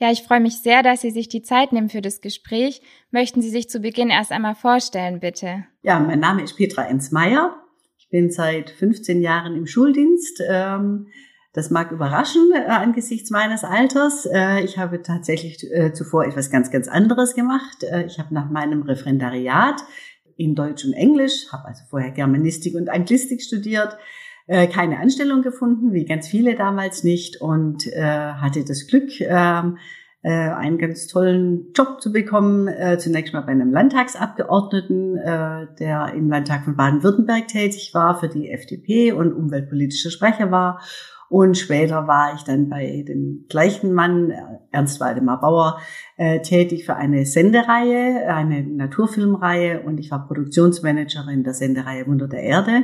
Ja, ich freue mich sehr, dass Sie sich die Zeit nehmen für das Gespräch. Möchten Sie sich zu Beginn erst einmal vorstellen, bitte? Ja, mein Name ist Petra Ensmeier. Ich bin seit 15 Jahren im Schuldienst. Ähm, das mag überraschen äh, angesichts meines Alters. Äh, ich habe tatsächlich äh, zuvor etwas ganz, ganz anderes gemacht. Ich habe nach meinem Referendariat in Deutsch und Englisch, habe also vorher Germanistik und Anglistik studiert, keine Anstellung gefunden, wie ganz viele damals nicht, und hatte das Glück, ähm, äh, einen ganz tollen Job zu bekommen. Äh, zunächst mal bei einem Landtagsabgeordneten, äh, der im Landtag von Baden-Württemberg tätig war für die FDP und umweltpolitischer Sprecher war. Und später war ich dann bei dem gleichen Mann, Ernst Waldemar Bauer, äh, tätig für eine Sendereihe, eine Naturfilmreihe und ich war Produktionsmanagerin der Sendereihe Wunder der Erde,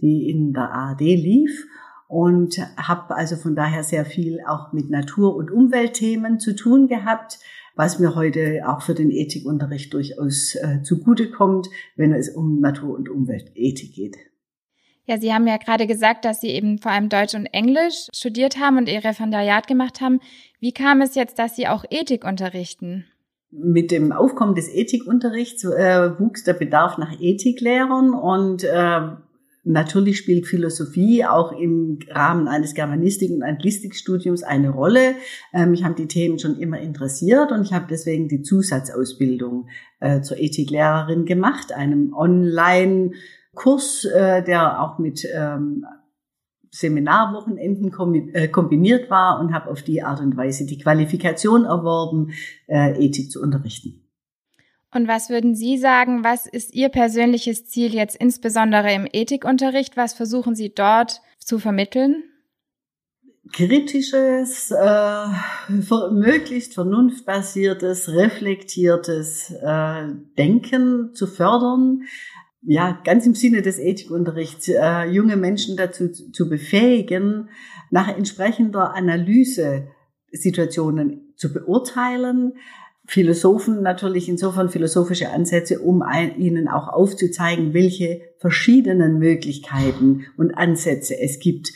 die in der ARD lief und habe also von daher sehr viel auch mit Natur- und Umweltthemen zu tun gehabt, was mir heute auch für den Ethikunterricht durchaus äh, zugutekommt, wenn es um Natur- und Umweltethik geht. Ja, Sie haben ja gerade gesagt, dass Sie eben vor allem Deutsch und Englisch studiert haben und Ihr Referendariat gemacht haben. Wie kam es jetzt, dass Sie auch Ethik unterrichten? Mit dem Aufkommen des Ethikunterrichts äh, wuchs der Bedarf nach Ethiklehrern und äh, Natürlich spielt Philosophie auch im Rahmen eines Germanistik- und Anglistikstudiums eine Rolle. Ähm, mich haben die Themen schon immer interessiert und ich habe deswegen die Zusatzausbildung äh, zur Ethiklehrerin gemacht, einem Online-Kurs, äh, der auch mit ähm, Seminarwochenenden äh, kombiniert war und habe auf die Art und Weise die Qualifikation erworben, Ethik zu unterrichten. Und was würden Sie sagen, was ist Ihr persönliches Ziel jetzt insbesondere im Ethikunterricht? Was versuchen Sie dort zu vermitteln? Kritisches, äh, möglichst vernunftbasiertes, reflektiertes äh, Denken zu fördern. Ja, ganz im Sinne des Ethikunterrichts, äh, junge Menschen dazu zu befähigen, nach entsprechender Analyse Situationen zu beurteilen, Philosophen natürlich insofern philosophische Ansätze, um ihnen auch aufzuzeigen, welche verschiedenen Möglichkeiten und Ansätze es gibt,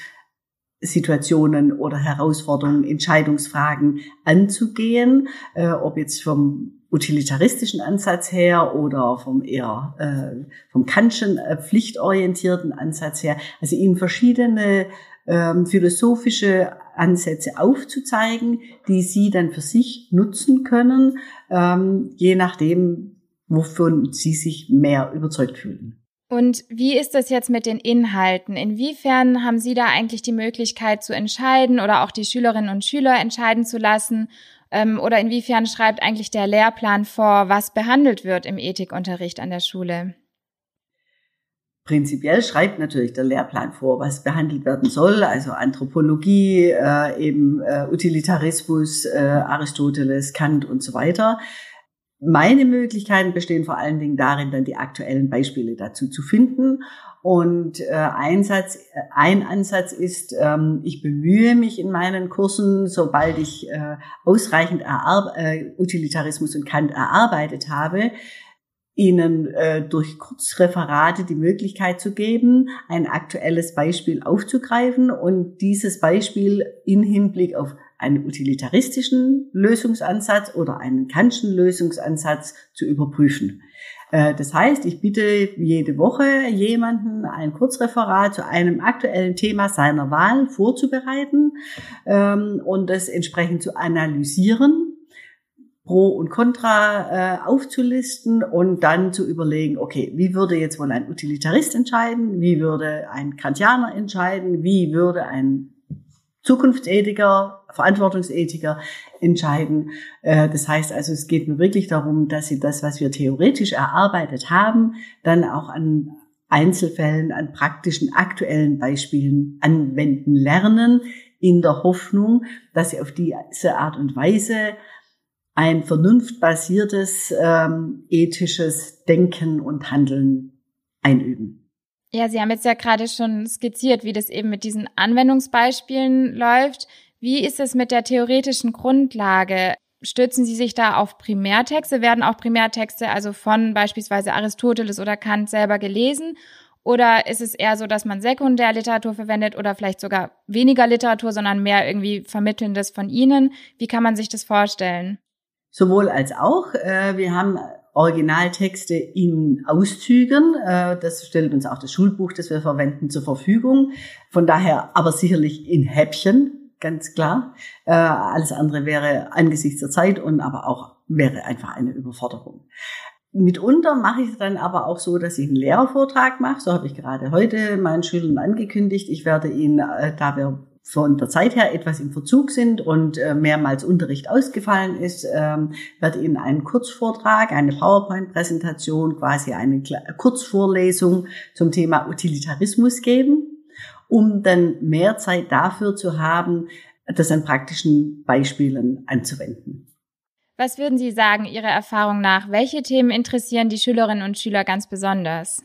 Situationen oder Herausforderungen, Entscheidungsfragen anzugehen, äh, ob jetzt vom utilitaristischen Ansatz her oder vom eher äh, vom Kantschen äh, pflichtorientierten Ansatz her. Also ihnen verschiedene ähm, philosophische Ansätze aufzuzeigen, die sie dann für sich nutzen können, ähm, je nachdem, wovon sie sich mehr überzeugt fühlen. Und wie ist das jetzt mit den Inhalten? Inwiefern haben Sie da eigentlich die Möglichkeit zu entscheiden oder auch die Schülerinnen und Schüler entscheiden zu lassen? Ähm, oder inwiefern schreibt eigentlich der Lehrplan vor, was behandelt wird im Ethikunterricht an der Schule? Prinzipiell schreibt natürlich der Lehrplan vor, was behandelt werden soll, also Anthropologie, äh, eben äh, Utilitarismus, äh, Aristoteles, Kant und so weiter. Meine Möglichkeiten bestehen vor allen Dingen darin, dann die aktuellen Beispiele dazu zu finden. Und äh, ein, Satz, ein Ansatz ist, ähm, ich bemühe mich in meinen Kursen, sobald ich äh, ausreichend äh, Utilitarismus und Kant erarbeitet habe, Ihnen äh, durch Kurzreferate die Möglichkeit zu geben, ein aktuelles Beispiel aufzugreifen und dieses Beispiel in Hinblick auf einen utilitaristischen Lösungsansatz oder einen Kantschen Lösungsansatz zu überprüfen. Äh, das heißt, ich bitte jede Woche jemanden ein Kurzreferat zu einem aktuellen Thema seiner Wahl vorzubereiten ähm, und das entsprechend zu analysieren Pro und Contra äh, aufzulisten und dann zu überlegen, okay, wie würde jetzt wohl ein Utilitarist entscheiden, wie würde ein Kantianer entscheiden, wie würde ein Zukunftsethiker, Verantwortungsethiker entscheiden. Äh, das heißt also, es geht mir wirklich darum, dass sie das, was wir theoretisch erarbeitet haben, dann auch an Einzelfällen, an praktischen, aktuellen Beispielen anwenden lernen, in der Hoffnung, dass sie auf diese Art und Weise ein vernunftbasiertes ähm, ethisches Denken und Handeln einüben. Ja, Sie haben jetzt ja gerade schon skizziert, wie das eben mit diesen Anwendungsbeispielen läuft. Wie ist es mit der theoretischen Grundlage? Stützen Sie sich da auf Primärtexte? Werden auch Primärtexte also von beispielsweise Aristoteles oder Kant selber gelesen? Oder ist es eher so, dass man Sekundärliteratur verwendet oder vielleicht sogar weniger Literatur, sondern mehr irgendwie Vermittelndes von Ihnen? Wie kann man sich das vorstellen? Sowohl als auch. Äh, wir haben Originaltexte in Auszügen. Äh, das stellt uns auch das Schulbuch, das wir verwenden, zur Verfügung. Von daher aber sicherlich in Häppchen, ganz klar. Äh, alles andere wäre angesichts der Zeit und aber auch wäre einfach eine Überforderung. Mitunter mache ich es dann aber auch so, dass ich einen Lehrervortrag mache. So habe ich gerade heute meinen Schülern angekündigt. Ich werde ihnen, äh, da wir von der Zeit her etwas im Verzug sind und äh, mehrmals Unterricht ausgefallen ist, ähm, werde Ihnen einen Kurzvortrag, eine PowerPoint-Präsentation, quasi eine Kurzvorlesung zum Thema Utilitarismus geben, um dann mehr Zeit dafür zu haben, das an praktischen Beispielen anzuwenden. Was würden Sie sagen, Ihrer Erfahrung nach? Welche Themen interessieren die Schülerinnen und Schüler ganz besonders?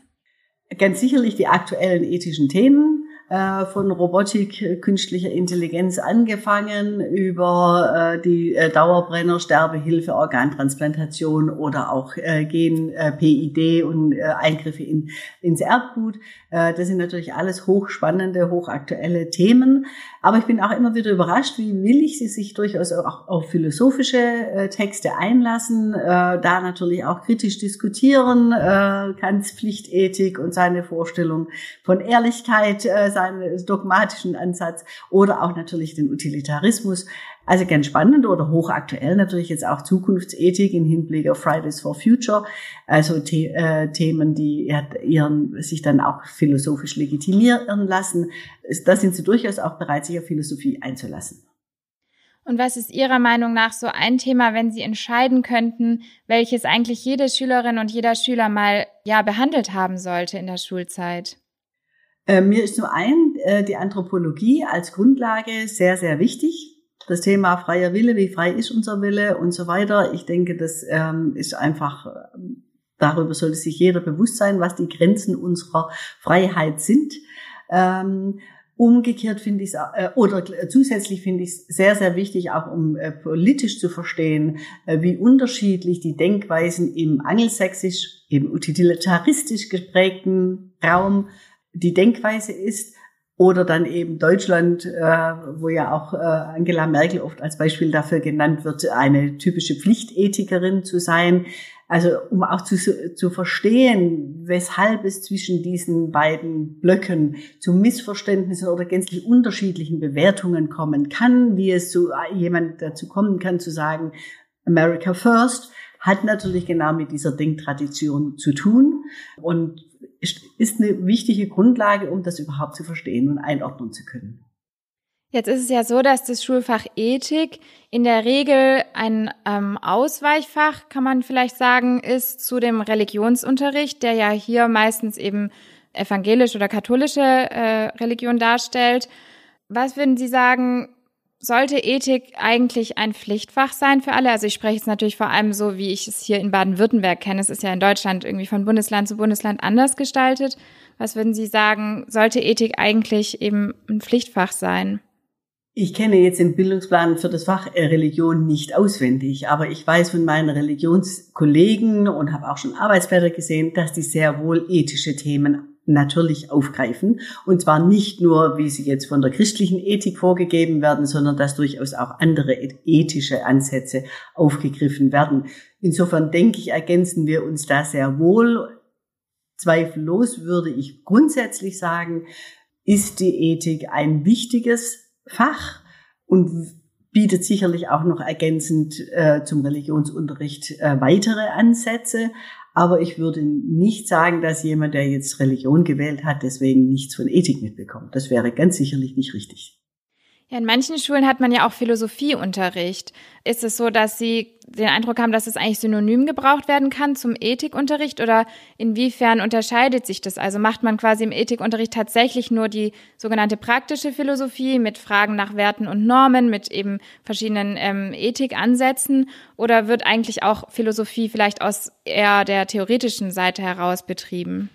Ganz sicherlich die aktuellen ethischen Themen, äh, von Robotik, künstlicher Intelligenz angefangen über äh, die äh, Dauerbrenner, Sterbehilfe, Organtransplantation oder auch Gen, PID und Eingriffe in, ins Erbgut. das sind natürlich alles hochspannende, hochaktuelle Themen. Aber ich bin auch immer wieder überrascht, wie willig sie sich durchaus auch auf philosophische Texte einlassen, da natürlich auch kritisch diskutieren, Kants Pflichtethik und seine Vorstellung von Ehrlichkeit, seinen dogmatischen Ansatz oder auch natürlich den Utilitarismus. Also ganz spannend oder hochaktuell natürlich jetzt auch Zukunftsethik im Hinblick auf Fridays for Future, also The äh, Themen, die ihren, sich dann auch philosophisch legitimieren lassen. Da sind sie durchaus auch bereit, sich auf Philosophie einzulassen. Und was ist Ihrer Meinung nach so ein Thema, wenn Sie entscheiden könnten, welches eigentlich jede Schülerin und jeder Schüler mal ja behandelt haben sollte in der Schulzeit? Äh, mir ist zum einen äh, die Anthropologie als Grundlage sehr, sehr wichtig. Das Thema freier Wille, wie frei ist unser Wille und so weiter. Ich denke, das ähm, ist einfach, ähm, darüber sollte sich jeder bewusst sein, was die Grenzen unserer Freiheit sind. Ähm, Umgekehrt finde ich es, äh, oder zusätzlich finde ich es sehr, sehr wichtig, auch um äh, politisch zu verstehen, äh, wie unterschiedlich die Denkweisen im angelsächsisch, im utilitaristisch geprägten Raum die Denkweise ist. Oder dann eben Deutschland, äh, wo ja auch äh, Angela Merkel oft als Beispiel dafür genannt wird, eine typische Pflichtethikerin zu sein. Also um auch zu, zu verstehen, weshalb es zwischen diesen beiden Blöcken zu Missverständnissen oder gänzlich unterschiedlichen Bewertungen kommen kann, wie es so jemand dazu kommen kann zu sagen, America First, hat natürlich genau mit dieser Denktradition zu tun. Und ist eine wichtige Grundlage, um das überhaupt zu verstehen und einordnen zu können. Jetzt ist es ja so, dass das Schulfach Ethik in der Regel ein ähm, Ausweichfach, kann man vielleicht sagen, ist zu dem Religionsunterricht, der ja hier meistens eben evangelisch oder katholische äh, Religion darstellt. Was würden Sie sagen, sollte Ethik eigentlich ein Pflichtfach sein für alle? Also ich spreche jetzt natürlich vor allem so, wie ich es hier in Baden-Württemberg kenne. Es ist ja in Deutschland irgendwie von Bundesland zu Bundesland anders gestaltet. Was würden Sie sagen, sollte Ethik eigentlich eben ein Pflichtfach sein? Ich kenne jetzt den Bildungsplan für das Fach Religion nicht auswendig, aber ich weiß von meinen Religionskollegen und habe auch schon Arbeitsblätter gesehen, dass die sehr wohl ethische Themen natürlich aufgreifen. Und zwar nicht nur, wie sie jetzt von der christlichen Ethik vorgegeben werden, sondern dass durchaus auch andere ethische Ansätze aufgegriffen werden. Insofern denke ich, ergänzen wir uns da sehr wohl. Zweifellos würde ich grundsätzlich sagen, ist die Ethik ein wichtiges Fach und bietet sicherlich auch noch ergänzend äh, zum Religionsunterricht äh, weitere Ansätze. Aber ich würde nicht sagen, dass jemand, der jetzt Religion gewählt hat, deswegen nichts von Ethik mitbekommt. Das wäre ganz sicherlich nicht richtig. Ja, in manchen Schulen hat man ja auch Philosophieunterricht. Ist es so, dass Sie den Eindruck haben, dass es eigentlich synonym gebraucht werden kann zum Ethikunterricht oder inwiefern unterscheidet sich das? Also macht man quasi im Ethikunterricht tatsächlich nur die sogenannte praktische Philosophie mit Fragen nach Werten und Normen, mit eben verschiedenen ähm, Ethikansätzen oder wird eigentlich auch Philosophie vielleicht aus eher der theoretischen Seite heraus betrieben?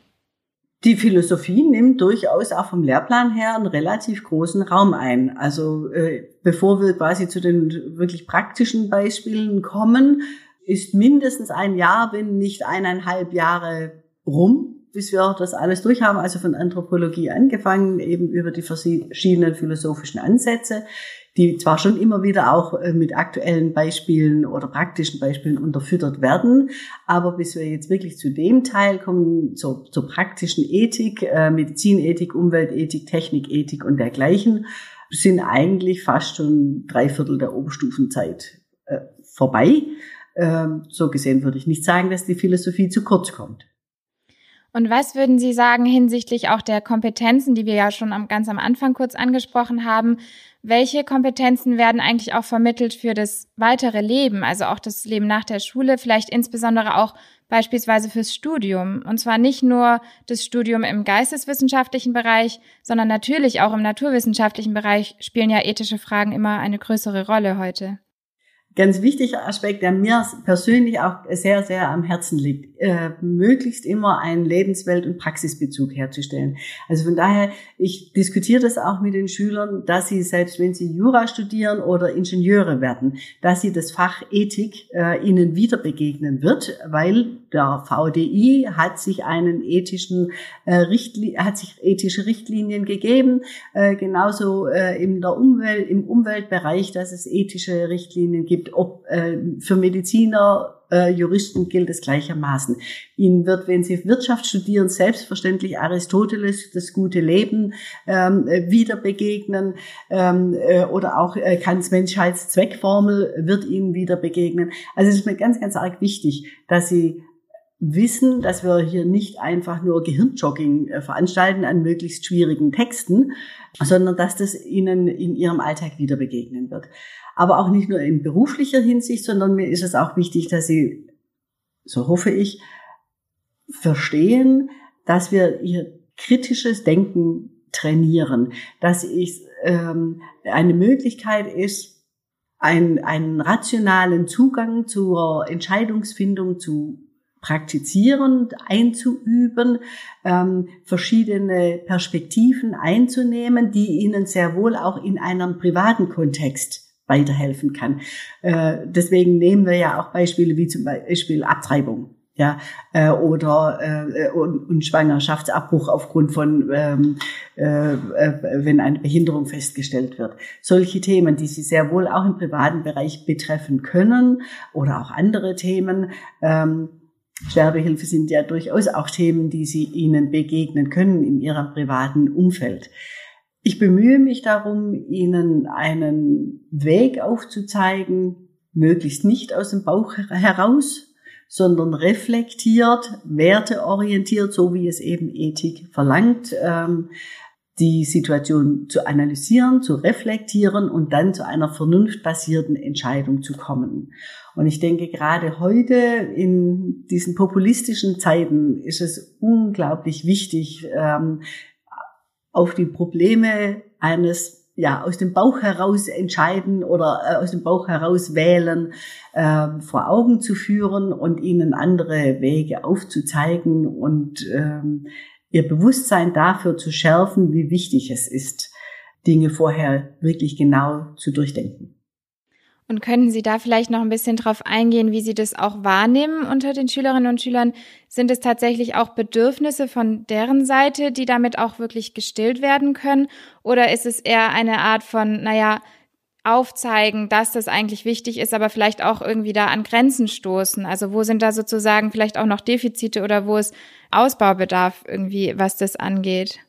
Die Philosophie nimmt durchaus auch vom Lehrplan her einen relativ großen Raum ein. Also äh, bevor wir quasi zu den wirklich praktischen Beispielen kommen, ist mindestens ein Jahr, wenn nicht eineinhalb Jahre rum, bis wir das alles durchhaben, also von Anthropologie angefangen, eben über die verschiedenen philosophischen Ansätze die zwar schon immer wieder auch äh, mit aktuellen Beispielen oder praktischen Beispielen unterfüttert werden, aber bis wir jetzt wirklich zu dem Teil kommen, zur, zur praktischen Ethik, äh, Medizinethik, Umweltethik, Technikethik und dergleichen, sind eigentlich fast schon drei Viertel der Oberstufenzeit äh, vorbei. Ähm, so gesehen würde ich nicht sagen, dass die Philosophie zu kurz kommt. Und was würden Sie sagen hinsichtlich auch der Kompetenzen, die wir ja schon am, ganz am Anfang kurz angesprochen haben? Welche Kompetenzen werden eigentlich auch vermittelt für das weitere Leben, also auch das Leben nach der Schule, vielleicht insbesondere auch beispielsweise fürs Studium? Und zwar nicht nur das Studium im geisteswissenschaftlichen Bereich, sondern natürlich auch im naturwissenschaftlichen Bereich spielen ja ethische Fragen immer eine größere Rolle heute ganz wichtiger Aspekt, der mir persönlich auch sehr, sehr am Herzen liegt, äh, möglichst immer einen Lebenswelt- und Praxisbezug herzustellen. Also von daher, ich diskutiere das auch mit den Schülern, dass sie, selbst wenn sie Jura studieren oder Ingenieure werden, dass sie das Fach Ethik äh, ihnen wieder begegnen wird, weil der VDI hat sich einen ethischen äh, Richtli hat sich ethische Richtlinien gegeben, äh, genauso äh, in der Umwelt, im Umweltbereich, dass es ethische Richtlinien gibt gibt, ob äh, für Mediziner, äh, Juristen gilt es gleichermaßen. Ihnen wird, wenn Sie Wirtschaft studieren, selbstverständlich Aristoteles, das gute Leben, ähm, wieder begegnen ähm, äh, oder auch äh, Kants Menschheitszweckformel wird Ihnen wieder begegnen. Also es ist mir ganz, ganz arg wichtig, dass Sie wissen, dass wir hier nicht einfach nur Gehirnjogging äh, veranstalten an möglichst schwierigen Texten, sondern dass das Ihnen in Ihrem Alltag wieder begegnen wird aber auch nicht nur in beruflicher Hinsicht, sondern mir ist es auch wichtig, dass Sie, so hoffe ich, verstehen, dass wir ihr kritisches Denken trainieren, dass es ähm, eine Möglichkeit ist, ein, einen rationalen Zugang zur Entscheidungsfindung zu praktizieren, einzuüben, ähm, verschiedene Perspektiven einzunehmen, die ihnen sehr wohl auch in einem privaten Kontext weiterhelfen kann. Äh, deswegen nehmen wir ja auch Beispiele wie zum Beispiel Abtreibung. Ja, äh, oder äh, und, und Schwangerschaftsabbruch aufgrund von, ähm, äh, äh, wenn eine Behinderung festgestellt wird. Solche Themen, die Sie sehr wohl auch im privaten Bereich betreffen können oder auch andere Themen. Ähm, Sterbehilfe sind ja durchaus auch Themen, die Sie Ihnen begegnen können in Ihrem privaten Umfeld. Ich bemühe mich darum, Ihnen einen Weg aufzuzeigen, möglichst nicht aus dem Bauch heraus, sondern reflektiert, werteorientiert, so wie es eben Ethik verlangt, ähm, die Situation zu analysieren, zu reflektieren und dann zu einer vernunftbasierten Entscheidung zu kommen. Und ich denke, gerade heute in diesen populistischen Zeiten ist es unglaublich wichtig, ähm, auf die Probleme eines ja aus dem Bauch heraus entscheiden oder äh, aus dem Bauch heraus wählen äh, vor Augen zu führen und ihnen andere Wege aufzuzeigen und ähm, ihr Bewusstsein dafür zu schärfen, wie wichtig es ist, Dinge vorher wirklich genau zu durchdenken. Und könnten Sie da vielleicht noch ein bisschen drauf eingehen, wie Sie das auch wahrnehmen unter den Schülerinnen und Schülern? Sind es tatsächlich auch Bedürfnisse von deren Seite, die damit auch wirklich gestillt werden können? Oder ist es eher eine Art von, naja, aufzeigen, dass das eigentlich wichtig ist, aber vielleicht auch irgendwie da an Grenzen stoßen? Also wo sind da sozusagen vielleicht auch noch Defizite oder wo ist Ausbaubedarf irgendwie, was das angeht?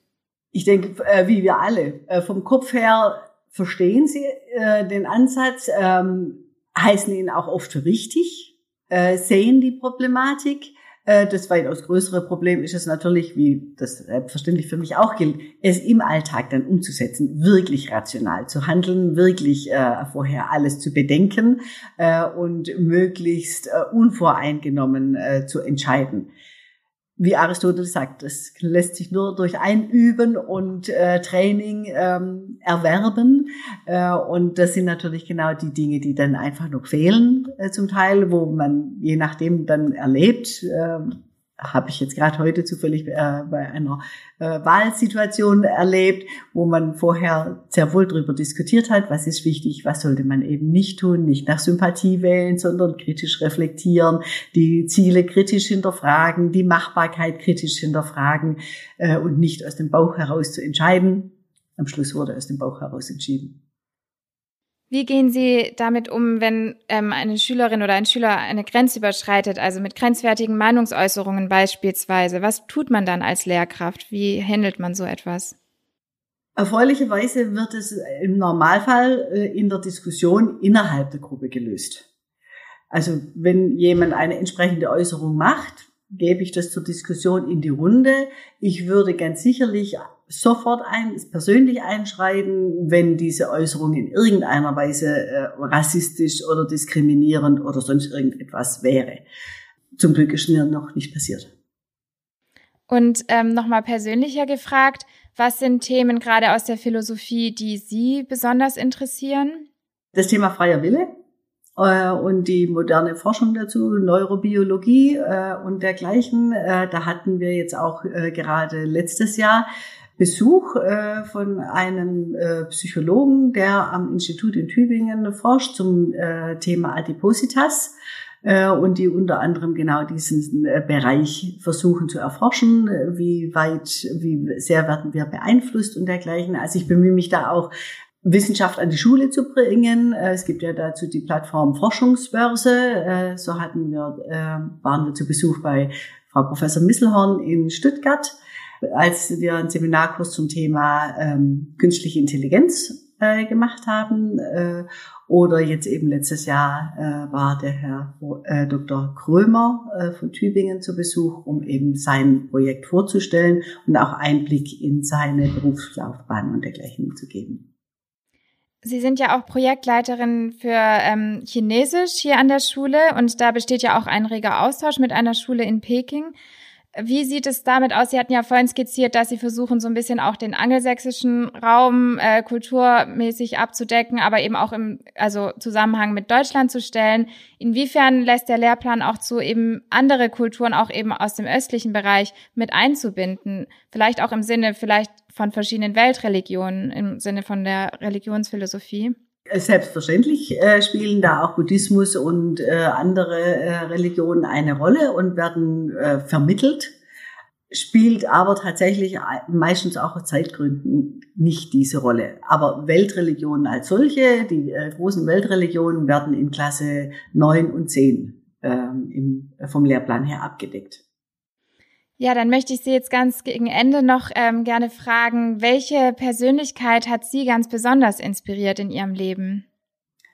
Ich denke, äh, wie wir alle, äh, vom Kopf her verstehen sie äh, den Ansatz, ähm, heißen ihn auch oft richtig, äh, sehen die Problematik, Äh, das weitaus größere Problem ist es natürlich, wie das selbstverständlich für mich auch gilt, es im Alltag dann umzusetzen, wirklich rational zu handeln, wirklich äh, vorher alles zu bedenken äh, und möglichst äh, unvoreingenommen äh, zu entscheiden wie Aristoteles sagt, das lässt sich nur durch Einüben und äh, Training ähm, erwerben. Äh, und das sind natürlich genau die Dinge, die dann einfach noch fehlen äh, zum Teil, wo man je nachdem dann erlebt, äh, habe ich jetzt gerade heute zufällig äh, bei einer äh, Wahlsituation erlebt, wo man vorher sehr wohl darüber diskutiert hat, was ist wichtig, was sollte man eben nicht tun, nicht nach Sympathie wählen, sondern kritisch reflektieren, die Ziele kritisch hinterfragen, die Machbarkeit kritisch hinterfragen äh, und nicht aus dem Bauch heraus zu entscheiden. Am Schluss wurde aus dem Bauch heraus entschieden. Wie gehen Sie damit um, wenn ähm, eine Schülerin oder ein Schüler eine Grenze überschreitet, also mit grenzwertigen Meinungsäußerungen beispielsweise? Was tut man dann als Lehrkraft? Wie handelt man so etwas? Erfreulicherweise wird es im Normalfall äh, in der Diskussion innerhalb der Gruppe gelöst. Also wenn jemand eine entsprechende Äußerung macht, gebe ich das zur Diskussion in die Runde. Ich würde ganz sicherlich sofort ein, persönlich einschreiten, wenn diese Äußerung in irgendeiner Weise äh, rassistisch oder diskriminierend oder sonst irgendetwas wäre. Zum Glück ist mir noch nicht passiert. Und ähm, nochmal persönlicher gefragt, was sind Themen gerade aus der Philosophie, die Sie besonders interessieren? Das Thema freier Wille äh, und die moderne Forschung dazu, Neurobiologie äh, und dergleichen. Äh, da hatten wir jetzt auch äh, gerade letztes Jahr Besuch äh, von einem äh, Psychologen, der am Institut in Tübingen forscht zum äh, Thema Adipositas äh, und die unter anderem genau diesen äh, Bereich versuchen zu erforschen, wie weit, wie sehr werden wir beeinflusst und dergleichen. Also ich bemühe mich da auch Wissenschaft an die Schule zu bringen. Äh, es gibt ja dazu die Plattform Forschungsbörse. So hatten wir, waren wir zu Besuch bei Frau Professor Misselhorn in Stuttgart als wir einen Seminarkurs zum Thema ähm, künstliche Intelligenz äh, gemacht haben. Äh, oder jetzt eben letztes Jahr äh, war der Herr äh, Dr. Krömer äh, von Tübingen zu Besuch, um eben sein Projekt vorzustellen und auch Einblick in seine Berufslaufbahn und dergleichen zu geben. Sie sind ja auch Projektleiterin für ähm, Chinesisch hier an der Schule und da besteht ja auch ein reger Austausch mit einer Schule in Peking. Wie sieht es damit aus? Sie hatten ja vorhin skizziert, dass Sie versuchen, so ein bisschen auch den angelsächsischen Raum äh, kulturmäßig abzudecken, aber eben auch im also Zusammenhang mit Deutschland zu stellen. Inwiefern lässt der Lehrplan auch zu, eben andere Kulturen auch eben aus dem östlichen Bereich mit einzubinden? Vielleicht auch im Sinne vielleicht von verschiedenen Weltreligionen, im Sinne von der Religionsphilosophie? Selbstverständlich äh, spielen da auch Buddhismus und äh, andere äh, Religionen eine Rolle und werden äh, vermittelt, spielt aber tatsächlich meistens auch aus Zeitgründen nicht diese Rolle. Aber Weltreligionen als solche, die äh, großen Weltreligionen werden in Klasse 9 und 10 ähm, vom Lehrplan her abgedeckt. Ja, dann möchte ich Sie jetzt ganz gegen Ende noch ähm, gerne fragen, welche Persönlichkeit hat Sie ganz besonders inspiriert in Ihrem Leben?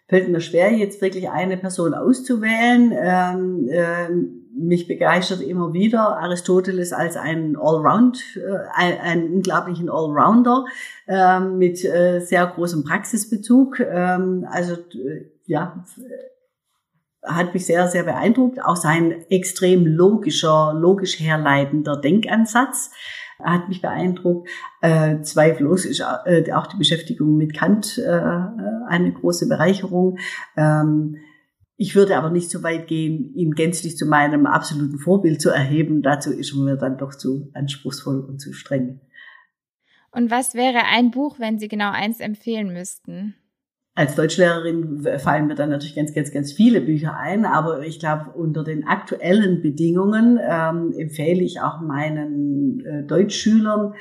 Fällt mir schwer, jetzt wirklich eine Person auszuwählen. Ähm, ähm, mich begeistert immer wieder Aristoteles als einen Allround, äh, einen unglaublichen Allrounder äh, mit äh, sehr großem Praxisbezug. Ähm, also äh, ja, hat mich sehr, sehr beeindruckt. Auch sein extrem logischer, logisch herleitender Denkansatz hat mich beeindruckt. Äh, zweifellos ist äh, auch die Beschäftigung mit Kant äh, eine große Bereicherung. Ähm, ich würde aber nicht so weit gehen, ihn gänzlich zu meinem absoluten Vorbild zu erheben. Dazu ist mir dann doch zu anspruchsvoll und zu streng. Und was wäre ein Buch, wenn Sie genau eins empfehlen müssten? Als Deutschlehrerin fallen mir dann natürlich ganz, ganz, ganz viele Bücher ein, aber ich glaube, unter den aktuellen Bedingungen ähm, empfehle ich auch meinen äh, Deutschschülern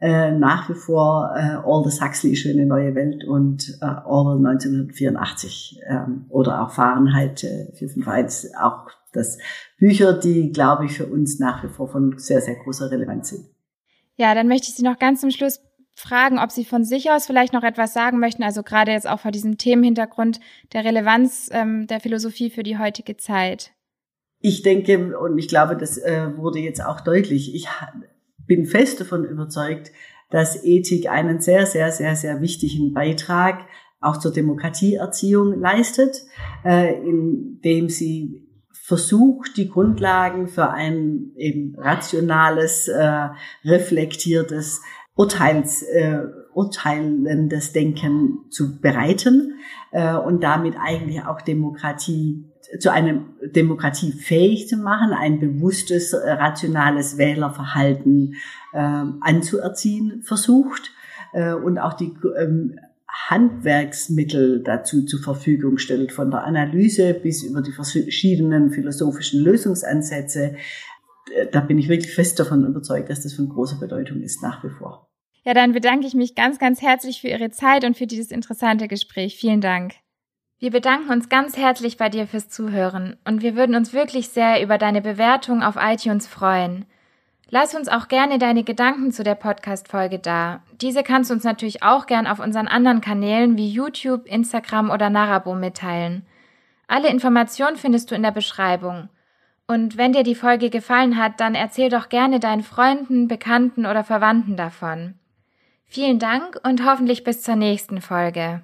äh, nach wie vor äh, Aldous Huxley, Schöne neue Welt und äh, Orwell 1984 ähm, oder auch Fahrenheit äh, 451, auch das Bücher, die, glaube ich, für uns nach wie vor von sehr, sehr großer Relevanz sind. Ja, dann möchte ich Sie noch ganz zum Schluss fragen, ob Sie von sich aus vielleicht noch etwas sagen möchten, also gerade jetzt auch vor diesem Themenhintergrund der Relevanz ähm, der Philosophie für die heutige Zeit. Ich denke, und ich glaube, das äh, wurde jetzt auch deutlich, ich bin fest davon überzeugt, dass Ethik einen sehr, sehr, sehr, sehr wichtigen Beitrag auch zur Demokratieerziehung leistet, äh, indem sie versucht, die Grundlagen für ein eben rationales, äh, reflektiertes, Urteils, äh, urteilendes Denken zu bereiten äh, und damit eigentlich auch Demokratie zu einem Demokratie fähig zu machen, ein bewusstes, rationales Wählerverhalten äh, anzuerziehen versucht äh, und auch die ähm, Handwerksmittel dazu zur Verfügung stellt, von der Analyse bis über die verschiedenen philosophischen Lösungsansätze. Äh, da bin ich wirklich fest davon überzeugt, dass das von großer Bedeutung ist nach wie vor. Ja, dann bedanke ich mich ganz, ganz herzlich für Ihre Zeit und für dieses interessante Gespräch. Vielen Dank. Wir bedanken uns ganz herzlich bei dir fürs Zuhören und wir würden uns wirklich sehr über deine Bewertung auf iTunes freuen. Lass uns auch gerne deine Gedanken zu der Podcast-Folge da. Diese kannst du uns natürlich auch gern auf unseren anderen Kanälen wie YouTube, Instagram oder Narabo mitteilen. Alle Informationen findest du in der Beschreibung. Und wenn dir die Folge gefallen hat, dann erzähl doch gerne deinen Freunden, Bekannten oder Verwandten davon. Vielen Dank und hoffentlich bis zur nächsten Folge.